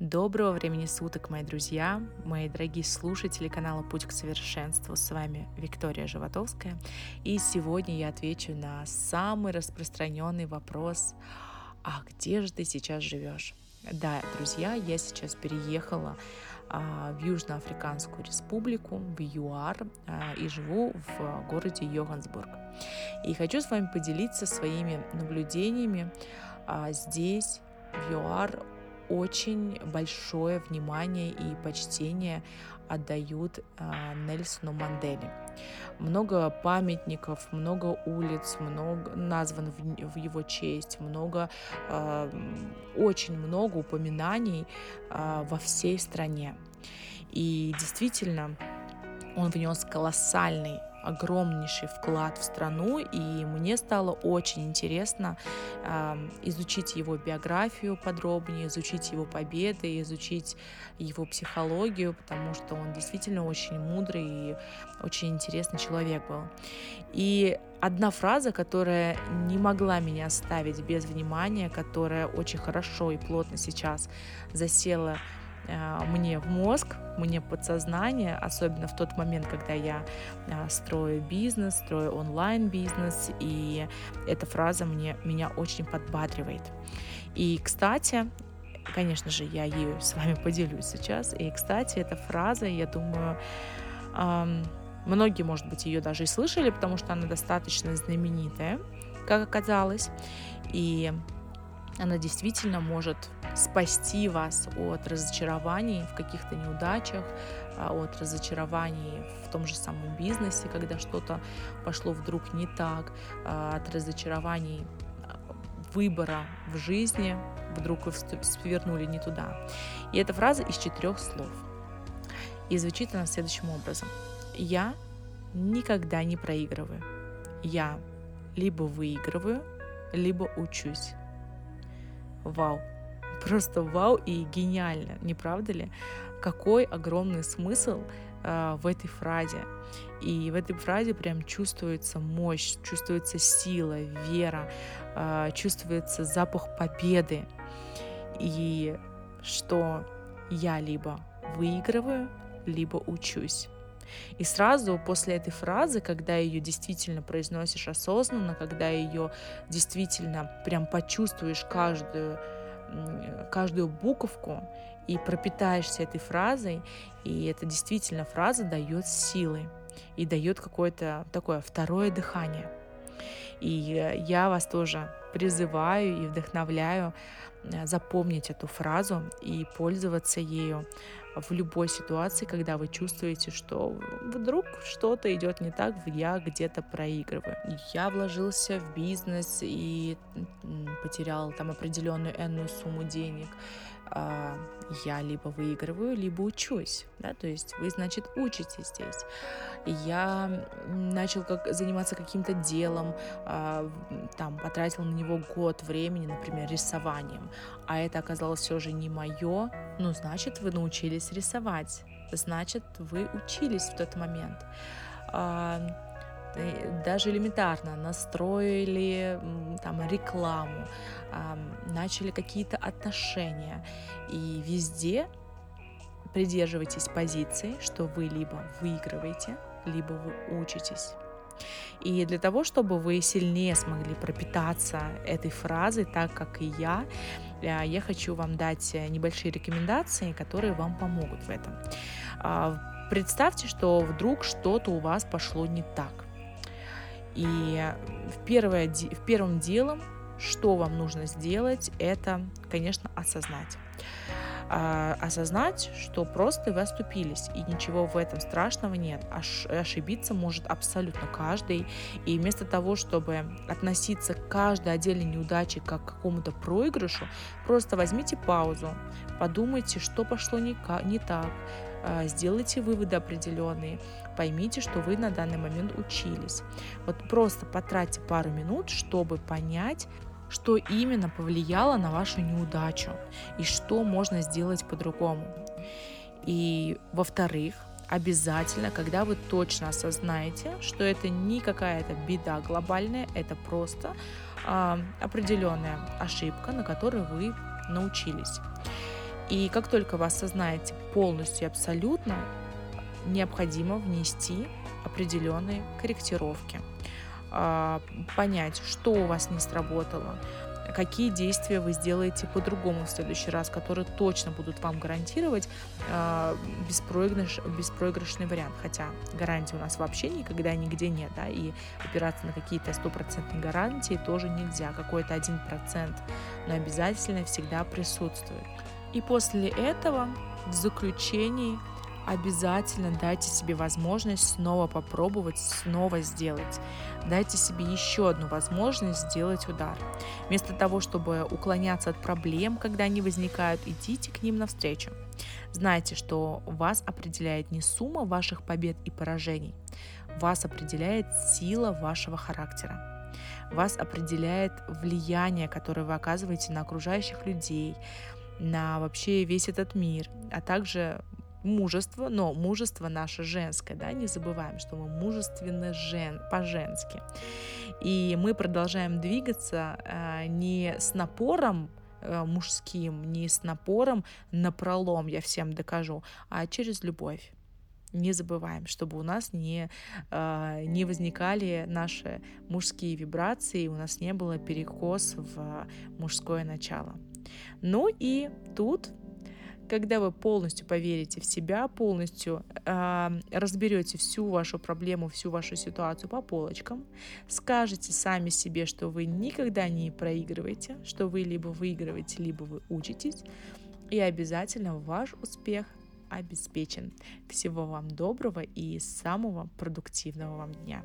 Доброго времени суток, мои друзья, мои дорогие слушатели канала «Путь к совершенству». С вами Виктория Животовская. И сегодня я отвечу на самый распространенный вопрос «А где же ты сейчас живешь?» Да, друзья, я сейчас переехала а, в Южноафриканскую республику, в ЮАР, а, и живу в городе Йохансбург. И хочу с вами поделиться своими наблюдениями а, здесь, в ЮАР, очень большое внимание и почтение отдают э, Нельсону Манделе. Много памятников, много улиц, много назван в, в его честь, много, э, очень много упоминаний э, во всей стране. И действительно, он внес колоссальный огромнейший вклад в страну, и мне стало очень интересно э, изучить его биографию подробнее, изучить его победы, изучить его психологию, потому что он действительно очень мудрый и очень интересный человек был. И одна фраза, которая не могла меня оставить без внимания, которая очень хорошо и плотно сейчас засела мне в мозг, мне подсознание, особенно в тот момент, когда я э, строю бизнес, строю онлайн-бизнес, и эта фраза мне, меня очень подбадривает. И, кстати, конечно же, я ею с вами поделюсь сейчас. И, кстати, эта фраза, я думаю, многие, может быть, ее даже и слышали, потому что она достаточно знаменитая, как оказалось. И она действительно может спасти вас от разочарований в каких-то неудачах, а, от разочарований в том же самом бизнесе, когда что-то пошло вдруг не так, а, от разочарований а, выбора в жизни, вдруг вы свернули не туда. И эта фраза из четырех слов. И звучит она следующим образом. Я никогда не проигрываю. Я либо выигрываю, либо учусь. Вау! Просто вау и гениально, не правда ли? Какой огромный смысл э, в этой фразе. И в этой фразе прям чувствуется мощь, чувствуется сила, вера, э, чувствуется запах победы. И что я либо выигрываю, либо учусь. И сразу после этой фразы, когда ее действительно произносишь осознанно, когда ее действительно прям почувствуешь каждую каждую буковку и пропитаешься этой фразой, и это действительно фраза дает силы и дает какое-то такое второе дыхание. И я вас тоже призываю и вдохновляю э, запомнить эту фразу и пользоваться ею в любой ситуации, когда вы чувствуете, что вдруг что-то идет не так, я где-то проигрываю. Я вложился в бизнес и потерял там определенную энную сумму денег. А, я либо выигрываю, либо учусь, да, то есть вы, значит, учитесь здесь. Я начал как, заниматься каким-то делом, а, там, потратил на него год времени, например, рисованием, а это оказалось все же не мое, ну, значит, вы научились рисовать, значит, вы учились в тот момент даже элементарно настроили там рекламу, начали какие-то отношения. И везде придерживайтесь позиции, что вы либо выигрываете, либо вы учитесь. И для того, чтобы вы сильнее смогли пропитаться этой фразой, так как и я, э, я хочу вам дать небольшие рекомендации, которые вам помогут в этом. А, представьте, что вдруг что-то у вас пошло не так. И в, первое, в первым делом, что вам нужно сделать, это, конечно, осознать. А, осознать, что просто вы оступились, и ничего в этом страшного нет. Ош, ошибиться может абсолютно каждый. И вместо того, чтобы относиться к каждой отдельной неудаче как к какому-то проигрышу, просто возьмите паузу, подумайте, что пошло не, не так, а, сделайте выводы определенные, поймите, что вы на данный момент учились. Вот просто потратьте пару минут, чтобы понять, что именно повлияло на вашу неудачу и что можно сделать по-другому. И во-вторых, обязательно, когда вы точно осознаете, что это не какая-то беда глобальная, это просто э, определенная ошибка, на которой вы научились. И как только вы осознаете полностью и абсолютно, необходимо внести определенные корректировки, а, понять, что у вас не сработало, какие действия вы сделаете по-другому в следующий раз, которые точно будут вам гарантировать э, беспроигрыш, беспроигрышный вариант. Хотя гарантии у нас вообще никогда нигде нет, да, и опираться на какие-то стопроцентные гарантии тоже нельзя. Какой-то один процент, но обязательно всегда присутствует. И после этого в заключении обязательно дайте себе возможность снова попробовать, снова сделать. Дайте себе еще одну возможность сделать удар. Вместо того, чтобы уклоняться от проблем, когда они возникают, идите к ним навстречу. Знайте, что вас определяет не сумма ваших побед и поражений, вас определяет сила вашего характера. Вас определяет влияние, которое вы оказываете на окружающих людей, на вообще весь этот мир, а также мужество, но мужество наше женское, да, не забываем, что мы мужественны жен, по-женски. И мы продолжаем двигаться э, не с напором э, мужским, не с напором на пролом, я всем докажу, а через любовь. Не забываем, чтобы у нас не, э, не возникали наши мужские вибрации, у нас не было перекос в мужское начало. Ну и тут когда вы полностью поверите в себя, полностью э, разберете всю вашу проблему, всю вашу ситуацию по полочкам, скажете сами себе, что вы никогда не проигрываете, что вы либо выигрываете, либо вы учитесь, и обязательно ваш успех обеспечен. Всего вам доброго и самого продуктивного вам дня.